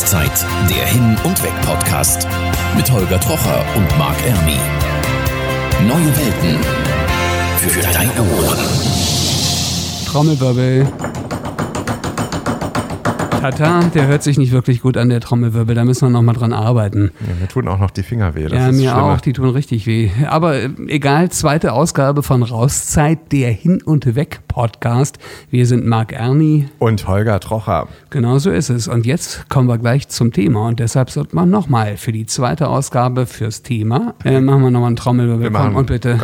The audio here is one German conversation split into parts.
Rauszeit, der Hin- und Weg-Podcast mit Holger Trocher und Marc Ermi. Neue Welten für deine Ohren. Trommelwirbel. Tata, der hört sich nicht wirklich gut an, der Trommelwirbel. Da müssen wir noch mal dran arbeiten. Ja, mir tun auch noch die Finger weh. Das ja, ist mir schlimmer. auch, die tun richtig weh. Aber äh, egal, zweite Ausgabe von Rauszeit, der Hin- und Weg-Podcast. Wir sind Marc Erni, Und Holger Trocher. Genau so ist es. Und jetzt kommen wir gleich zum Thema. Und deshalb sollte man nochmal für die zweite Ausgabe fürs Thema, äh, machen wir nochmal einen Trommelwirbel. Komm, und bitte.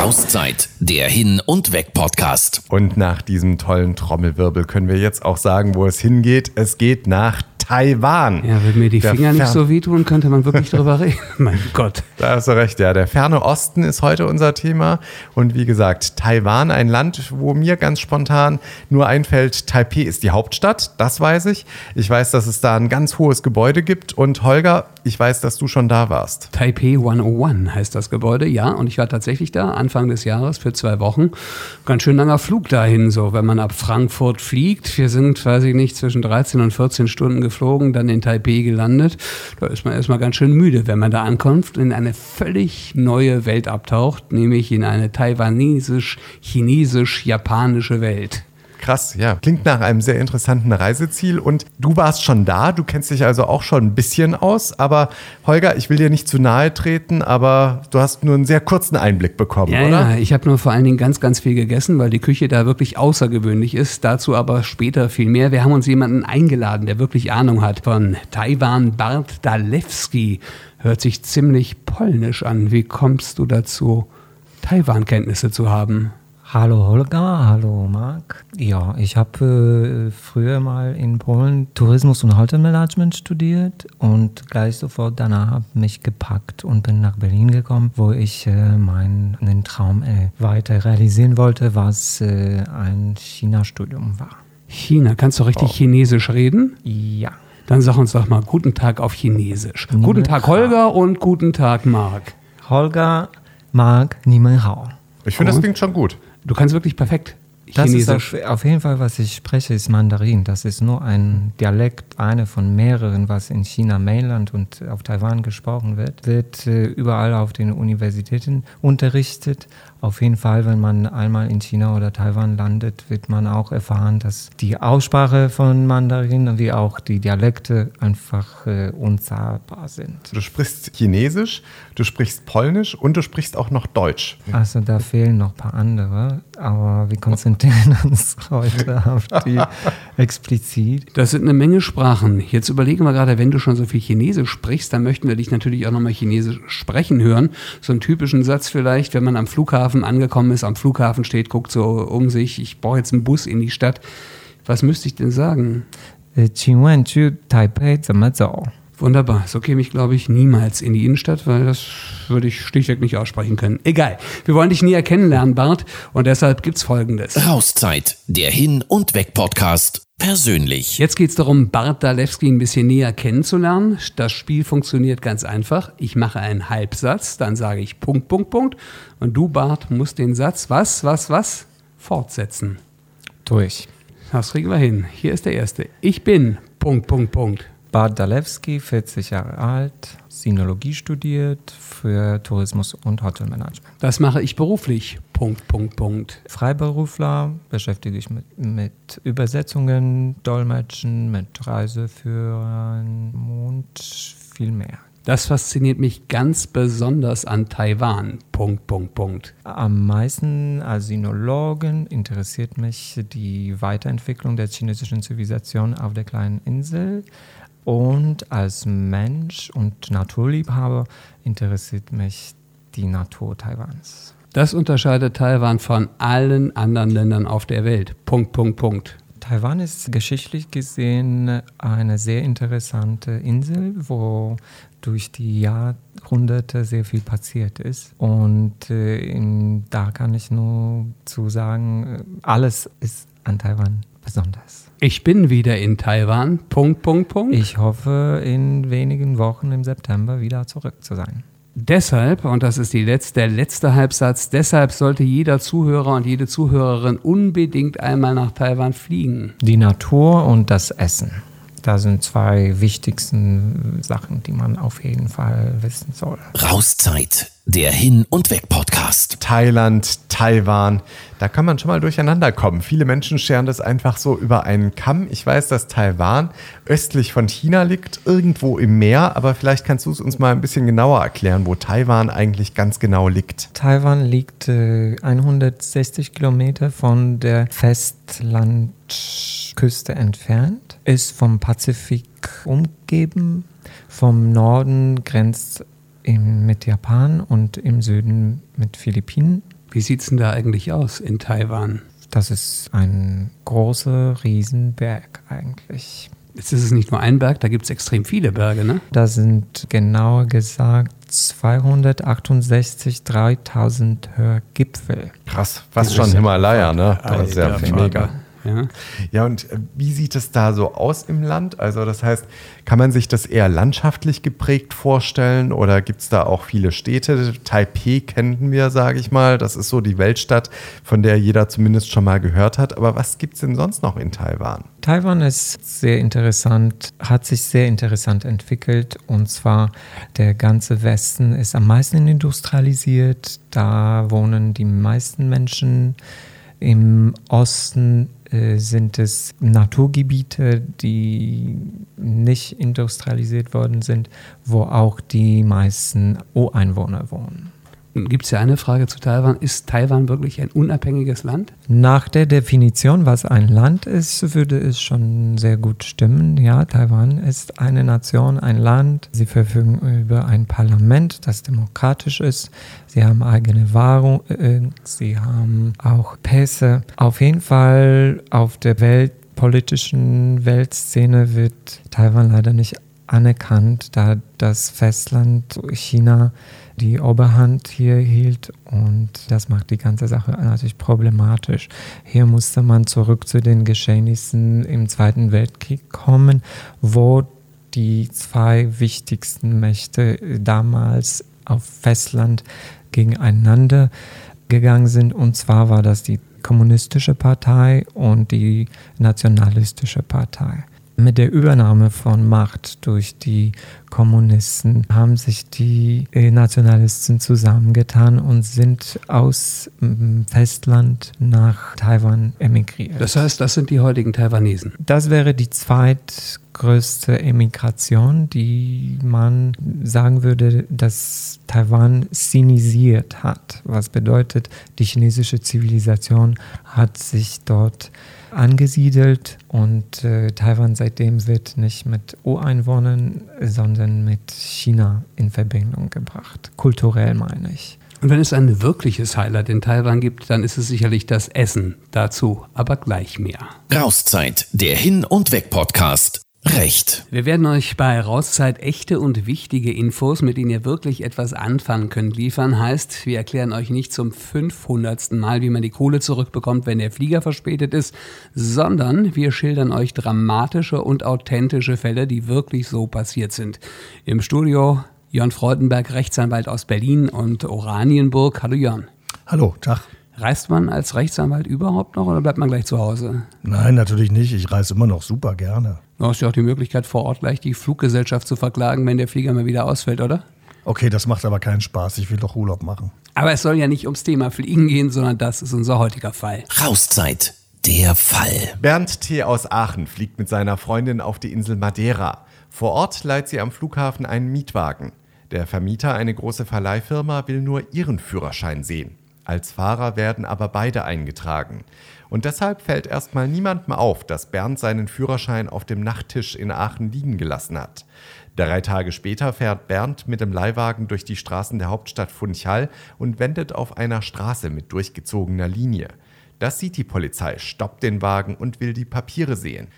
Rauszeit, der Hin- und Weg-Podcast. Und nach diesem tollen Trommelwirbel können wir jetzt auch sagen, wo es hingeht. Es geht nach Taiwan. Ja, wenn mir die Der Finger nicht so wehtun, könnte man wirklich drüber reden. Mein Gott. Da hast du recht, ja. Der ferne Osten ist heute unser Thema. Und wie gesagt, Taiwan, ein Land, wo mir ganz spontan nur einfällt, Taipei ist die Hauptstadt, das weiß ich. Ich weiß, dass es da ein ganz hohes Gebäude gibt. Und Holger, ich weiß, dass du schon da warst. Taipei 101 heißt das Gebäude, ja. Und ich war tatsächlich da Anfang des Jahres für zwei Wochen. Ganz schön langer Flug dahin, so, wenn man ab Frankfurt fliegt. Wir sind, weiß ich nicht, zwischen 13 und 14 Stunden geflogen, dann in Taipei gelandet. Da ist man erstmal ganz schön müde, wenn man da ankommt, in eine völlig neue Welt abtaucht, nämlich in eine taiwanesisch-chinesisch-japanische Welt. Krass, ja. Klingt nach einem sehr interessanten Reiseziel. Und du warst schon da, du kennst dich also auch schon ein bisschen aus. Aber Holger, ich will dir nicht zu nahe treten, aber du hast nur einen sehr kurzen Einblick bekommen, Ja, oder? ja, ich habe nur vor allen Dingen ganz, ganz viel gegessen, weil die Küche da wirklich außergewöhnlich ist. Dazu aber später viel mehr. Wir haben uns jemanden eingeladen, der wirklich Ahnung hat von Taiwan. Bart Dalewski hört sich ziemlich polnisch an. Wie kommst du dazu, Taiwan-Kenntnisse zu haben? Hallo Holger, hallo Marc. Ja, ich habe äh, früher mal in Polen Tourismus und Hotelmanagement studiert und gleich sofort danach habe mich gepackt und bin nach Berlin gekommen, wo ich äh, meinen Traum äh, weiter realisieren wollte, was äh, ein China-Studium war. China, kannst du richtig Chinesisch reden? Ja. Dann sag uns doch mal guten Tag auf Chinesisch. Ni Guten. Tag Holger und guten Tag Marc. Holger, Marc, Niemann Hao. Ich finde, das klingt schon gut. Du kannst wirklich perfekt Das ist Chinesisch. auf, auf jeden Fall, was ich spreche, ist Mandarin. Das ist nur ein Dialekt, eine von mehreren, was in China Mainland und auf Taiwan gesprochen wird. Wird äh, überall auf den Universitäten unterrichtet. Auf jeden Fall, wenn man einmal in China oder Taiwan landet, wird man auch erfahren, dass die Aussprache von Mandarin wie auch die Dialekte einfach äh, unsagbar sind. Du sprichst Chinesisch, du sprichst Polnisch und du sprichst auch noch Deutsch. Also da fehlen noch ein paar andere, aber wir konzentrieren uns heute auf die explizit. Das sind eine Menge Sprachen. Jetzt überlegen wir gerade, wenn du schon so viel Chinesisch sprichst, dann möchten wir dich natürlich auch nochmal Chinesisch sprechen hören. So einen typischen Satz vielleicht, wenn man am Flughafen Hafen angekommen ist, am Flughafen steht, guckt so um sich, ich brauche jetzt einen Bus in die Stadt. Was müsste ich denn sagen? Wunderbar, so käme ich, glaube ich, niemals in die Innenstadt, weil das würde ich schlichtweg nicht aussprechen können. Egal, wir wollen dich nie erkennen lernen, Bart, und deshalb gibt's folgendes. Rauszeit, der Hin- und Weg-Podcast Persönlich. Jetzt geht es darum, Bart Dalewski ein bisschen näher kennenzulernen. Das Spiel funktioniert ganz einfach. Ich mache einen Halbsatz, dann sage ich Punkt, Punkt, Punkt. Und du, Bart, musst den Satz was, was, was fortsetzen. Durch. Das kriegen wir hin. Hier ist der erste. Ich bin Punkt, Punkt, Punkt. Bart Dalewski, 40 Jahre alt, Sinologie studiert für Tourismus und Hotelmanagement. Das mache ich beruflich. Punkt, Punkt, Punkt. Freiberufler, beschäftige ich mit, mit Übersetzungen, Dolmetschen, mit Reiseführern und viel mehr. Das fasziniert mich ganz besonders an Taiwan. Punkt, Punkt, Punkt. Am meisten als Sinologen interessiert mich die Weiterentwicklung der chinesischen Zivilisation auf der kleinen Insel. Und als Mensch und Naturliebhaber interessiert mich die Natur Taiwans. Das unterscheidet Taiwan von allen anderen Ländern auf der Welt. Punkt, Punkt, Punkt. Taiwan ist geschichtlich gesehen eine sehr interessante Insel, wo durch die Jahrhunderte sehr viel passiert ist. Und äh, in, da kann ich nur zu sagen, äh, alles ist an Taiwan besonders. Ich bin wieder in Taiwan. Punkt, Punkt, Punkt. Ich hoffe, in wenigen Wochen im September wieder zurück zu sein. Deshalb, und das ist die letzte, der letzte Halbsatz, deshalb sollte jeder Zuhörer und jede Zuhörerin unbedingt einmal nach Taiwan fliegen. Die Natur und das Essen. Da sind zwei wichtigsten Sachen, die man auf jeden Fall wissen soll. Rauszeit, der Hin- und Weg-Podcast. Thailand, Taiwan, da kann man schon mal durcheinander kommen. Viele Menschen scheren das einfach so über einen Kamm. Ich weiß, dass Taiwan östlich von China liegt, irgendwo im Meer, aber vielleicht kannst du es uns mal ein bisschen genauer erklären, wo Taiwan eigentlich ganz genau liegt. Taiwan liegt äh, 160 Kilometer von der Festlandküste entfernt, ist vom Pazifik umgeben. Vom Norden grenzt im, mit Japan und im Süden mit Philippinen. Wie sieht es denn da eigentlich aus in Taiwan? Das ist ein großer Riesenberg eigentlich. Jetzt ist es nicht nur ein Berg, da gibt es extrem viele Berge, ne? Da sind genauer gesagt 268 3000 Gipfel. Krass, fast schon Himalaya, ne? Das ist ja mega. Ja. Ja, und äh, wie sieht es da so aus im Land? Also das heißt, kann man sich das eher landschaftlich geprägt vorstellen oder gibt es da auch viele Städte? Taipei kennen wir, sage ich mal. Das ist so die Weltstadt, von der jeder zumindest schon mal gehört hat. Aber was gibt es denn sonst noch in Taiwan? Taiwan ist sehr interessant, hat sich sehr interessant entwickelt und zwar der ganze Westen ist am meisten industrialisiert. Da wohnen die meisten Menschen. Im Osten sind es Naturgebiete, die nicht industrialisiert worden sind, wo auch die meisten Ureinwohner wohnen. Gibt es ja eine Frage zu Taiwan. Ist Taiwan wirklich ein unabhängiges Land? Nach der Definition, was ein Land ist, würde es schon sehr gut stimmen. Ja, Taiwan ist eine Nation, ein Land. Sie verfügen über ein Parlament, das demokratisch ist. Sie haben eigene Währung, äh, sie haben auch Pässe. Auf jeden Fall auf der weltpolitischen Weltszene wird Taiwan leider nicht anerkannt, da das Festland China die Oberhand hier hielt und das macht die ganze Sache natürlich problematisch. Hier musste man zurück zu den Geschehnissen im Zweiten Weltkrieg kommen, wo die zwei wichtigsten Mächte damals auf Festland gegeneinander gegangen sind. Und zwar war das die kommunistische Partei und die nationalistische Partei. Mit der Übernahme von Macht durch die Kommunisten haben sich die äh, Nationalisten zusammengetan und sind aus dem Festland nach Taiwan emigriert. Das heißt, das sind die heutigen Taiwanesen. Das wäre die zweitgrößte Emigration, die man sagen würde, dass Taiwan sinisiert hat. Was bedeutet, die chinesische Zivilisation hat sich dort angesiedelt und äh, Taiwan seitdem wird nicht mit Ureinwohnern, sondern mit China in Verbindung gebracht. Kulturell meine ich. Und wenn es ein wirkliches Highlight in Taiwan gibt, dann ist es sicherlich das Essen. Dazu aber gleich mehr. Rauszeit, der Hin- und Weg-Podcast. Recht. Wir werden euch bei Rauszeit echte und wichtige Infos, mit denen ihr wirklich etwas anfangen könnt, liefern. Heißt, wir erklären euch nicht zum 500. Mal, wie man die Kohle zurückbekommt, wenn der Flieger verspätet ist, sondern wir schildern euch dramatische und authentische Fälle, die wirklich so passiert sind. Im Studio Jörn Freudenberg, Rechtsanwalt aus Berlin und Oranienburg. Hallo Jörn. Hallo, Tag. Reist man als Rechtsanwalt überhaupt noch oder bleibt man gleich zu Hause? Nein, natürlich nicht. Ich reise immer noch super gerne. Du hast ja auch die Möglichkeit, vor Ort gleich die Fluggesellschaft zu verklagen, wenn der Flieger mal wieder ausfällt, oder? Okay, das macht aber keinen Spaß. Ich will doch Urlaub machen. Aber es soll ja nicht ums Thema Fliegen gehen, sondern das ist unser heutiger Fall. Rauszeit, der Fall. Bernd T. aus Aachen fliegt mit seiner Freundin auf die Insel Madeira. Vor Ort leiht sie am Flughafen einen Mietwagen. Der Vermieter, eine große Verleihfirma, will nur ihren Führerschein sehen. Als Fahrer werden aber beide eingetragen. Und deshalb fällt erstmal niemandem auf, dass Bernd seinen Führerschein auf dem Nachttisch in Aachen liegen gelassen hat. Drei Tage später fährt Bernd mit dem Leihwagen durch die Straßen der Hauptstadt Funchal und wendet auf einer Straße mit durchgezogener Linie. Das sieht die Polizei, stoppt den Wagen und will die Papiere sehen.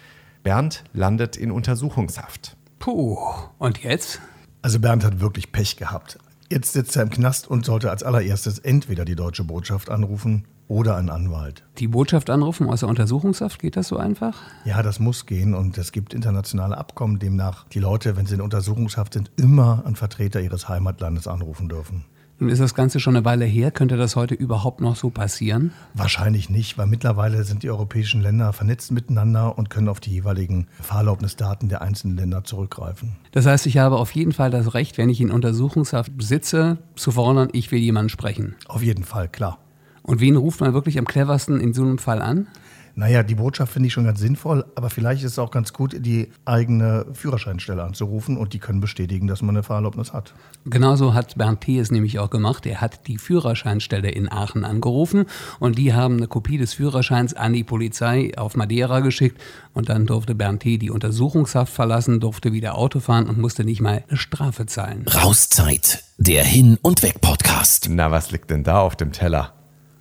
Bernd landet in Untersuchungshaft. Puh, und jetzt? Also Bernd hat wirklich Pech gehabt. Jetzt sitzt er im Knast und sollte als allererstes entweder die deutsche Botschaft anrufen oder einen Anwalt. Die Botschaft anrufen aus der Untersuchungshaft, geht das so einfach? Ja, das muss gehen und es gibt internationale Abkommen, demnach die Leute, wenn sie in Untersuchungshaft sind, immer einen Vertreter ihres Heimatlandes anrufen dürfen. Nun ist das Ganze schon eine Weile her. Könnte das heute überhaupt noch so passieren? Wahrscheinlich nicht, weil mittlerweile sind die europäischen Länder vernetzt miteinander und können auf die jeweiligen Fahrerlaubnisdaten der einzelnen Länder zurückgreifen. Das heißt, ich habe auf jeden Fall das Recht, wenn ich in Untersuchungshaft sitze, zu fordern, ich will jemanden sprechen. Auf jeden Fall, klar. Und wen ruft man wirklich am cleversten in so einem Fall an? Naja, die Botschaft finde ich schon ganz sinnvoll, aber vielleicht ist es auch ganz gut, die eigene Führerscheinstelle anzurufen und die können bestätigen, dass man eine Fahrerlaubnis hat. Genauso hat Bernd T. es nämlich auch gemacht. Er hat die Führerscheinstelle in Aachen angerufen und die haben eine Kopie des Führerscheins an die Polizei auf Madeira geschickt und dann durfte Bernd T. die Untersuchungshaft verlassen, durfte wieder Auto fahren und musste nicht mal eine Strafe zahlen. Rauszeit, der Hin- und Weg-Podcast. Na, was liegt denn da auf dem Teller?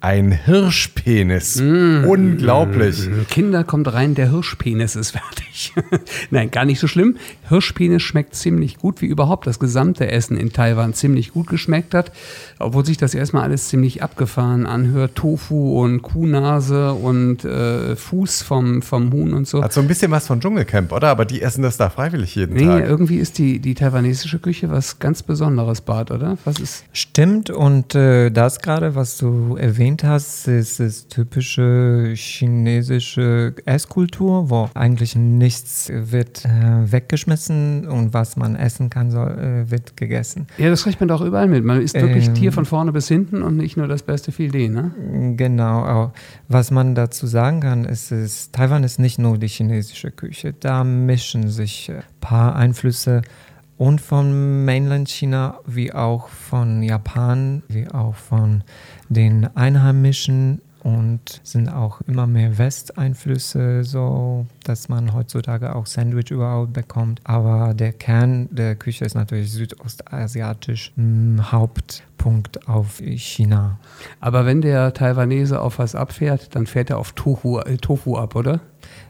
Ein Hirschpenis. Mm. Unglaublich. Kinder kommt rein, der Hirschpenis ist fertig. Nein, gar nicht so schlimm. Hirschpenis schmeckt ziemlich gut, wie überhaupt das gesamte Essen in Taiwan ziemlich gut geschmeckt hat. Obwohl sich das erstmal alles ziemlich abgefahren anhört. Tofu und Kuhnase und äh, Fuß vom, vom Huhn und so. Hat so ein bisschen was von Dschungelcamp, oder? Aber die essen das da freiwillig jeden Nee, Tag. irgendwie ist die, die taiwanesische Küche was ganz Besonderes, Bart, oder? Was ist? Stimmt, und äh, das gerade, was du erwähnt hast, ist, ist typische chinesische Esskultur, wo eigentlich nichts wird äh, weggeschmissen und was man essen kann, soll, äh, wird gegessen. Ja, das kriegt man doch überall mit. Man isst wirklich Ähm. Tier von vorne bis hinten und nicht nur das beste Filet, ne? Genau, was man dazu sagen kann, ist, ist, Taiwan ist nicht nur die chinesische Küche, da mischen sich ein paar Einflüsse und von Mainland China wie auch von Japan, wie auch von den Einheimischen und sind auch immer mehr Westeinflüsse, so dass man heutzutage auch Sandwich überhaupt bekommt. Aber der Kern der Küche ist natürlich südostasiatisch, m, Hauptpunkt auf China. Aber wenn der Taiwanese auf was abfährt, dann fährt er auf Tofu, äh, Tofu ab, oder?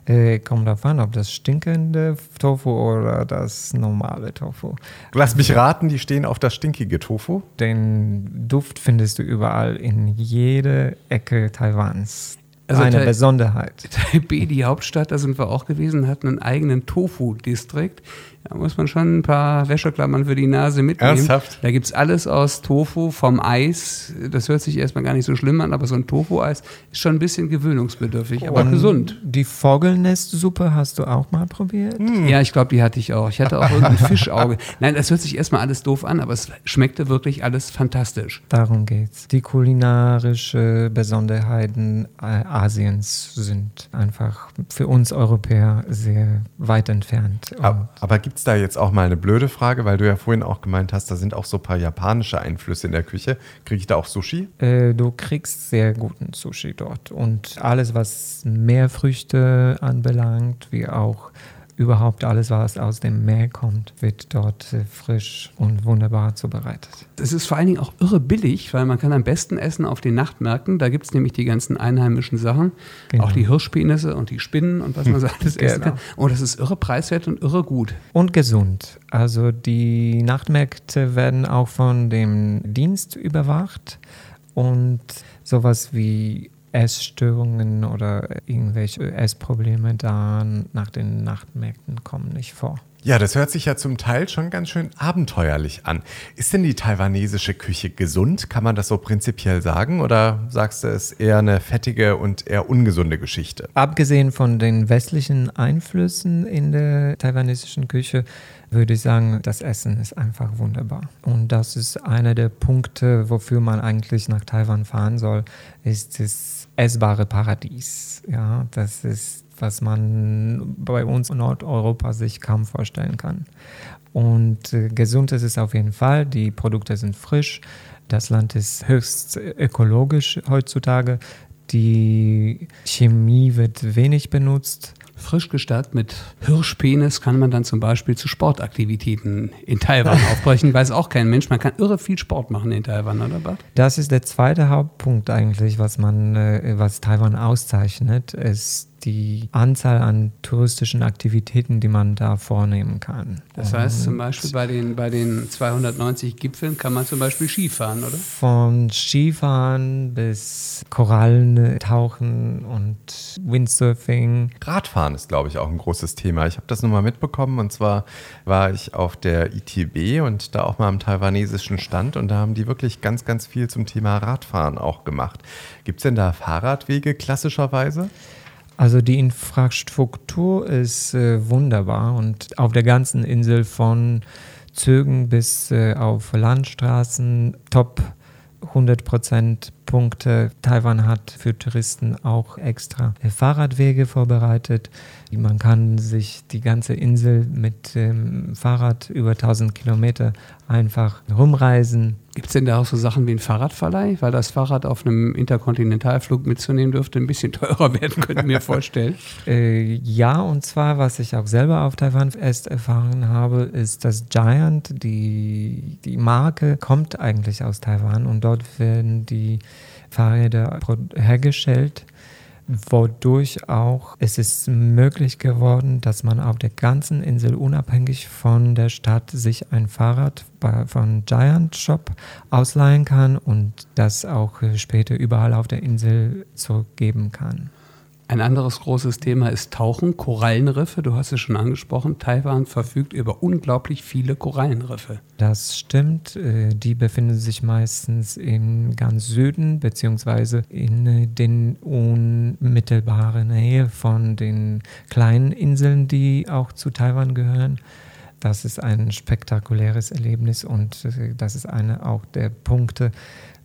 Äh, kommt darauf an, ob das stinkende Tofu oder das normale Tofu. Lass mich raten, die stehen auf das stinkige Tofu. Den Duft findest du überall in jede Ecke Taiwans. Also Eine Tai- Besonderheit. Taipei, die Hauptstadt, da sind wir auch gewesen, hat einen eigenen Tofu-Distrikt. Da muss man schon ein paar Wäscheklammern für die Nase mitnehmen. Ernsthaft? Da gibt's alles aus Tofu, vom Eis. Das hört sich erstmal gar nicht so schlimm an, aber so ein Tofu-Eis ist schon ein bisschen gewöhnungsbedürftig, aber Und gesund. Die Vogelnestsuppe hast du auch mal probiert? Ja, ich glaube, die hatte ich auch. Ich hatte auch irgendein Fischauge. Nein, das hört sich erstmal alles doof an, aber es schmeckte wirklich alles fantastisch. Darum geht's. Die kulinarische Besonderheiten äh, Asiens sind einfach für uns Europäer sehr weit entfernt. Und Aber, aber gibt es da jetzt auch mal eine blöde Frage, weil du ja vorhin auch gemeint hast, da sind auch so ein paar japanische Einflüsse in der Küche. Kriege ich da auch Sushi? Äh, du kriegst sehr guten Sushi dort. Und alles, was Meerfrüchte anbelangt, wie auch überhaupt alles, was aus dem Meer kommt, wird dort äh, frisch und wunderbar zubereitet. Es ist vor allen Dingen auch irre billig, weil man kann am besten essen auf den Nachtmärkten. Da gibt es nämlich die ganzen einheimischen Sachen, Genau. auch die Hirschpenisse und die Spinnen und was man so alles essen Genau. kann. Und das ist irre preiswert und irre gut. Und gesund. Also die Nachtmärkte werden auch von dem Dienst überwacht und sowas wie Essstörungen oder irgendwelche Essprobleme da nach den Nachtmärkten kommen nicht vor. Ja, das hört sich ja zum Teil schon ganz schön abenteuerlich an. Ist denn die taiwanesische Küche gesund? Kann man das so prinzipiell sagen? Oder sagst du, es ist eher eine fettige und eher ungesunde Geschichte? Abgesehen von den westlichen Einflüssen in der taiwanesischen Küche würde ich sagen, das Essen ist einfach wunderbar. Und das ist einer der Punkte, wofür man eigentlich nach Taiwan fahren soll, ist das essbare Paradies. Ja, das ist, was man bei uns in Nordeuropa sich kaum vorstellen kann. Und äh, gesund ist es auf jeden Fall. Die Produkte sind frisch. Das Land ist höchst ökologisch heutzutage. Die Chemie wird wenig benutzt. Frisch gestärkt mit Hirschpenis kann man dann zum Beispiel zu Sportaktivitäten in Taiwan aufbrechen. Weiß auch kein Mensch. Man kann irre viel Sport machen in Taiwan, oder Bart? Das ist der zweite Hauptpunkt eigentlich, was man, äh, was Taiwan auszeichnet, ist die Anzahl an touristischen Aktivitäten, die man da vornehmen kann. Das heißt zum Beispiel bei den, bei den 290 Gipfeln kann man zum Beispiel Skifahren, oder? Von Skifahren bis Korallen tauchen und Windsurfing. Radfahren ist, glaube ich, auch ein großes Thema. Ich habe das nur mal mitbekommen und zwar war ich auf der ITB und da auch mal am taiwanesischen Stand und da haben die wirklich ganz, ganz viel zum Thema Radfahren auch gemacht. Gibt es denn da Fahrradwege klassischerweise? Also die Infrastruktur ist äh, wunderbar und auf der ganzen Insel von Zügen bis äh, auf Landstraßen top 100% Punkte. Taiwan hat für Touristen auch extra Fahrradwege vorbereitet. Man kann sich die ganze Insel mit dem Fahrrad über 1000 Kilometer einfach rumreisen. Gibt es denn da auch so Sachen wie ein Fahrradverleih? Weil das Fahrrad auf einem Interkontinentalflug mitzunehmen dürfte ein bisschen teurer werden, könnte ich mir vorstellen. Äh, ja, und zwar, was ich auch selber auf Taiwan erst erfahren habe, ist, dass Giant, die, die Marke, kommt eigentlich aus Taiwan und dort werden die Fahrräder hergestellt wodurch auch es ist möglich geworden, dass man auf der ganzen Insel unabhängig von der Stadt sich ein Fahrrad von Giant Shop ausleihen kann und das auch später überall auf der Insel zurückgeben kann. Ein anderes großes Thema ist Tauchen, Korallenriffe. Du hast es schon angesprochen. Taiwan verfügt über unglaublich viele Korallenriffe. Das stimmt. Äh, die befinden sich meistens in ganz Süden beziehungsweise in äh, den unmittelbaren Nähe von den kleinen Inseln, die auch zu Taiwan gehören. Das ist ein spektakuläres Erlebnis und äh, das ist einer auch der Punkte,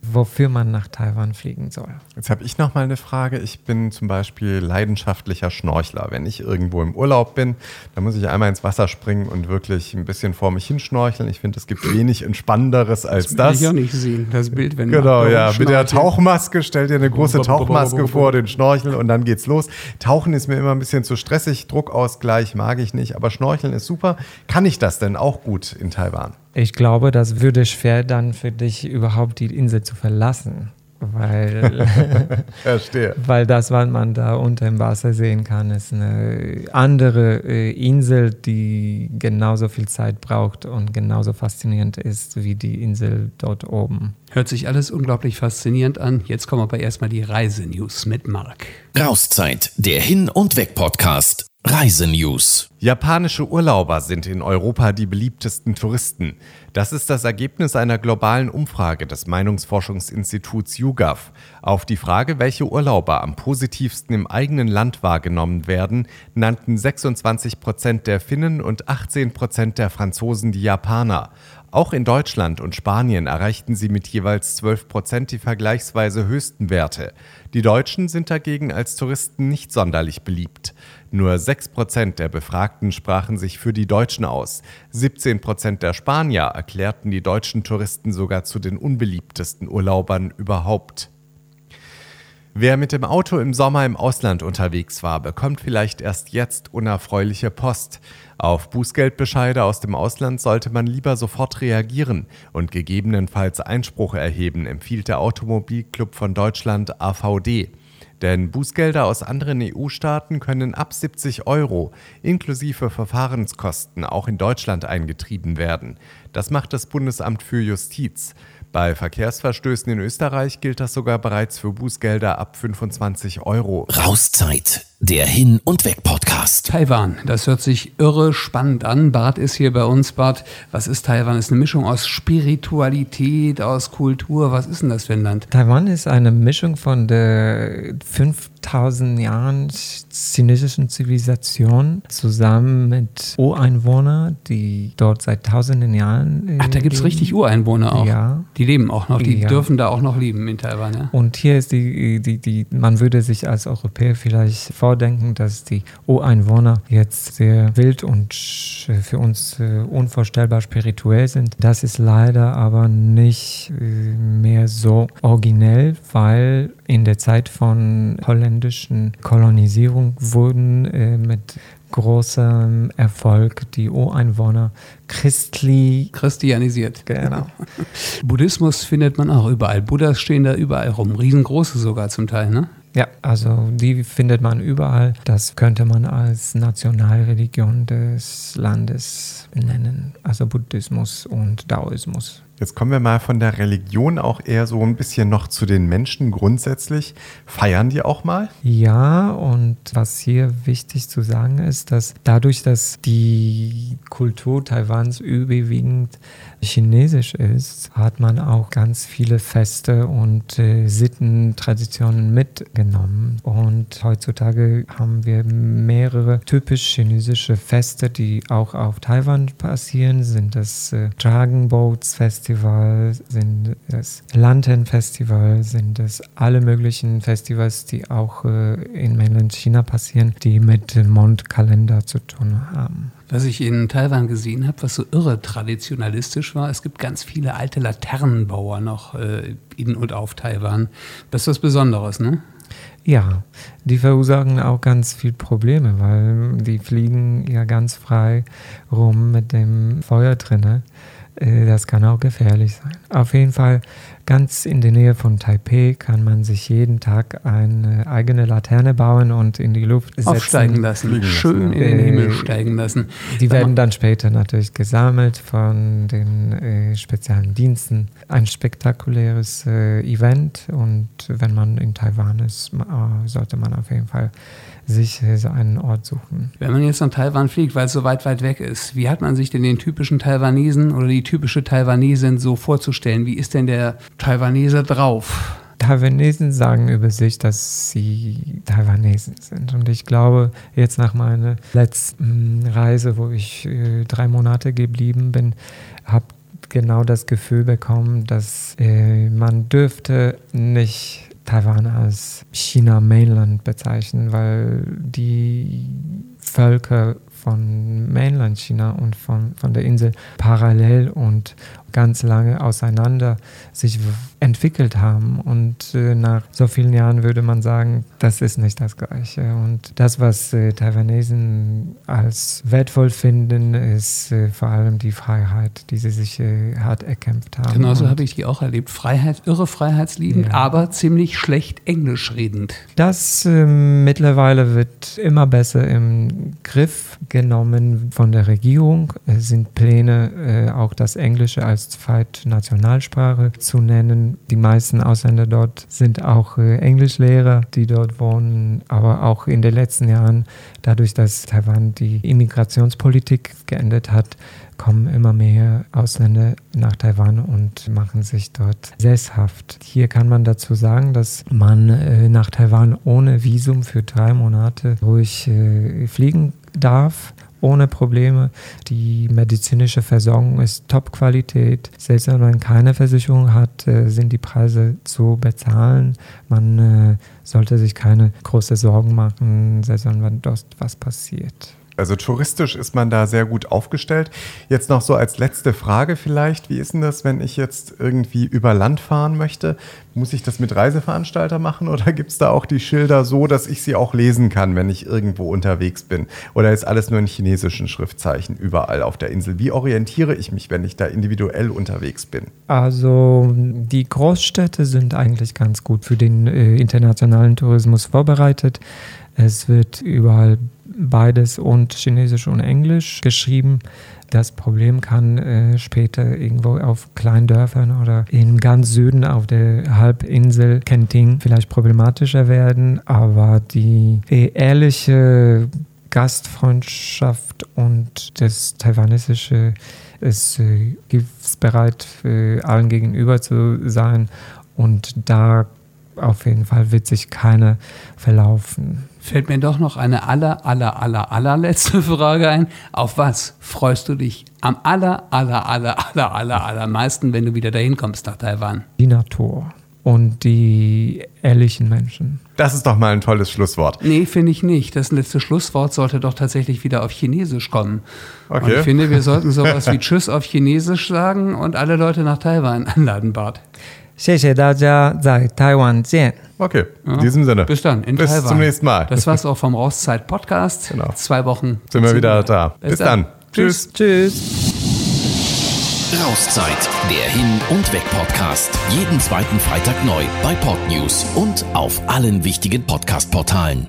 wofür man nach Taiwan fliegen soll. Jetzt habe ich noch mal eine Frage. Ich bin zum Beispiel leidenschaftlicher Schnorchler. Wenn ich irgendwo im Urlaub bin, dann muss ich einmal ins Wasser springen und wirklich ein bisschen vor mich hinschnorcheln. Ich finde, es gibt wenig Entspannenderes als das. Das will ich auch nicht sehen, das Bild, wenn Genau, ja. Mit der Tauchmaske, stell dir eine große Tauchmaske vor, den Schnorchel und dann geht's los. Tauchen ist mir immer ein bisschen zu stressig, Druckausgleich mag ich nicht, aber Schnorcheln ist super. Kann ich das denn auch gut in Taiwan? Ich glaube, das würde schwer dann für dich überhaupt die Insel zu verlassen. Weil, Verstehe. weil das, was man da unter dem Wasser sehen kann, ist eine andere äh, Insel, die genauso viel Zeit braucht und genauso faszinierend ist wie die Insel dort oben. Hört sich alles unglaublich faszinierend an. Jetzt kommen aber erstmal die Reisenews mit Marc. Rauszeit, der Hin- und Weg-Podcast. Reisenews. Japanische Urlauber sind in Europa die beliebtesten Touristen. Das ist das Ergebnis einer globalen Umfrage des Meinungsforschungsinstituts YouGov. Auf die Frage, welche Urlauber am positivsten im eigenen Land wahrgenommen werden, nannten 26 Prozent der Finnen und 18 Prozent der Franzosen die Japaner. Auch in Deutschland und Spanien erreichten sie mit jeweils 12 Prozent die vergleichsweise höchsten Werte. Die Deutschen sind dagegen als Touristen nicht sonderlich beliebt. Nur 6 Prozent der Befragten sprachen sich für die Deutschen aus. 17 Prozent der Spanier erklärten die deutschen Touristen sogar zu den unbeliebtesten Urlaubern überhaupt. Wer mit dem Auto im Sommer im Ausland unterwegs war, bekommt vielleicht erst jetzt unerfreuliche Post. Auf Bußgeldbescheide aus dem Ausland sollte man lieber sofort reagieren und gegebenenfalls Einspruch erheben, empfiehlt der Automobilclub von Deutschland AVD. Denn Bußgelder aus anderen EU-Staaten können ab 70 Euro inklusive Verfahrenskosten auch in Deutschland eingetrieben werden. Das macht das Bundesamt für Justiz. Bei Verkehrsverstößen in Österreich gilt das sogar bereits für Bußgelder ab 25 Euro. Rauszeit, der Hin- und Weg-Podcast. Taiwan, das hört sich irre spannend an. Bart ist hier bei uns. Bart, was ist Taiwan? Ist eine Mischung aus Spiritualität, aus Kultur. Was ist denn das für ein Land? Taiwan ist eine Mischung von der 5000 Jahren chinesischen Zivilisation zusammen mit Ureinwohnern, die dort seit tausenden Jahren. Ach, da gibt es leben. richtig Ureinwohner auch. Ja. Die leben auch noch, die Ja. dürfen da auch noch leben in Taiwan. Ja? Und hier ist die, die, die, man würde sich als Europäer vielleicht vordenken, dass die Ureinwohner jetzt sehr wild und sch- für uns äh, unvorstellbar spirituell sind. Das ist leider aber nicht äh, mehr so originell, weil in der Zeit von holländischen Kolonisierung wurden äh, mit großem Erfolg die Ureinwohner christlich Christianisiert. Genau. Buddhismus findet man auch überall. Buddhas stehen da überall rum. Riesengroße sogar zum Teil, ne? Ja, also die findet man überall. Das könnte man als Nationalreligion des Landes benennen. Also Buddhismus und Daoismus. Jetzt kommen wir mal von der Religion auch eher so ein bisschen noch zu den Menschen grundsätzlich. Feiern die auch mal? Ja, und was hier wichtig zu sagen ist, dass dadurch, dass die Kultur Taiwans überwiegend chinesisch ist, hat man auch ganz viele Feste und äh, Sitten, Traditionen mitgenommen. Und heutzutage haben wir mehrere typisch chinesische Feste, die auch auf Taiwan passieren. Sind das äh, Dragon Boats Festival, sind das Lantern Festival, sind das alle möglichen Festivals, die auch äh, in Mainland China passieren, die mit Mondkalender zu tun haben. Was ich in Taiwan gesehen habe, was so irre traditionalistisch war, es gibt ganz viele alte Laternenbauer noch äh, in und auf Taiwan. Das ist was Besonderes, ne? Ja, die verursachen auch ganz viel Probleme, weil die fliegen ja ganz frei rum mit dem Feuer drinne. Äh, Das kann auch gefährlich sein. Auf jeden Fall ganz in der Nähe von Taipei kann man sich jeden Tag eine eigene Laterne bauen und in die Luft setzen. Aufsteigen lassen, schön ja. in den Äh, Himmel steigen lassen. Die werden dann später natürlich gesammelt von den äh, speziellen Diensten. Ein spektakuläres äh, Event und wenn man in Taiwan ist, äh, sollte man auf jeden Fall sich einen Ort suchen. Wenn man jetzt nach Taiwan fliegt, weil es so weit, weit weg ist, wie hat man sich denn den typischen Taiwanesen oder die typische Taiwanesin so vorzustellen? Wie ist denn der Taiwanese drauf? Taiwanesen sagen über sich, dass sie Taiwanesen sind. Und ich glaube, jetzt nach meiner letzten Reise, wo ich äh, drei Monate geblieben bin, habe genau das Gefühl bekommen, dass äh, man dürfte nicht Taiwan als China Mainland bezeichnen, weil die Völker von Mainland China und von, von der Insel parallel und ganz lange auseinander sich entwickelt haben. Und äh, nach so vielen Jahren würde man sagen, das ist nicht das Gleiche. Und das, was äh, Taiwanesen als wertvoll finden, ist äh, vor allem die Freiheit, die sie sich hart erkämpft haben. Genauso Und habe ich die auch erlebt. Freiheit, irre freiheitsliebend, Ja. aber ziemlich schlecht Englisch redend. Das ähm, mittlerweile wird immer besser im Griff genommen von der Regierung. Es sind Pläne, auch das Englische als Zweitnationalsprache zu nennen. Die meisten Ausländer dort sind auch äh, Englischlehrer, die dort wohnen. Aber auch in den letzten Jahren, dadurch, dass Taiwan die Immigrationspolitik geändert hat, kommen immer mehr Ausländer nach Taiwan und machen sich dort sesshaft. Hier kann man dazu sagen, dass man äh, nach Taiwan ohne Visum für drei Monate ruhig äh, fliegen darf. Ohne Probleme. Die medizinische Versorgung ist Top-Qualität. Selbst wenn man keine Versicherung hat, äh, sind die Preise zu bezahlen. Man äh, sollte sich keine große Sorgen machen, selbst wenn dort was passiert. Also touristisch ist man da sehr gut aufgestellt. Jetzt noch so als letzte Frage vielleicht, wie ist denn das, wenn ich jetzt irgendwie über Land fahren möchte? Muss ich das mit Reiseveranstalter machen oder gibt es da auch die Schilder so, dass ich sie auch lesen kann, wenn ich irgendwo unterwegs bin? Oder ist alles nur in chinesischen Schriftzeichen überall auf der Insel? Wie orientiere ich mich, wenn ich da individuell unterwegs bin? Also die Großstädte sind eigentlich ganz gut für den äh, internationalen Tourismus vorbereitet. Es wird überall beides und Chinesisch und Englisch geschrieben. Das Problem kann äh, später irgendwo auf Kleindörfern oder in ganz Süden auf der Halbinsel Kenting vielleicht problematischer werden, aber die äh, ehrliche Gastfreundschaft und das taiwanesische ist äh, hilfsbereit für allen gegenüber zu sein und da auf jeden Fall wird sich keiner verlaufen. Fällt mir doch noch eine aller, aller, aller, allerletzte Frage ein. Auf was freust du dich am aller, aller, aller, aller, aller, allermeisten, wenn du wieder dahin kommst nach Taiwan? Die Natur und die ehrlichen Menschen. Das ist doch mal ein tolles Schlusswort. Nee, finde ich nicht. Das letzte Schlusswort sollte doch tatsächlich wieder auf Chinesisch kommen. Und Okay. ich finde, wir sollten sowas wie Tschüss auf Chinesisch sagen und alle Leute nach Taiwan anladen, Bart. 谢谢大家，在台湾见。 Okay, in Ja. diesem Sinne. Bis dann in Bis Taiwan. zum nächsten Mal. Das war's auch vom Rauszeit-Podcast. Genau. Zwei Wochen Sind wir wieder da. Bis Bis dann. Tschüss. Tschüss. Rauszeit, der Hin- und Weg-Podcast. Jeden zweiten Freitag neu bei Podnews und auf allen wichtigen Podcast-Portalen.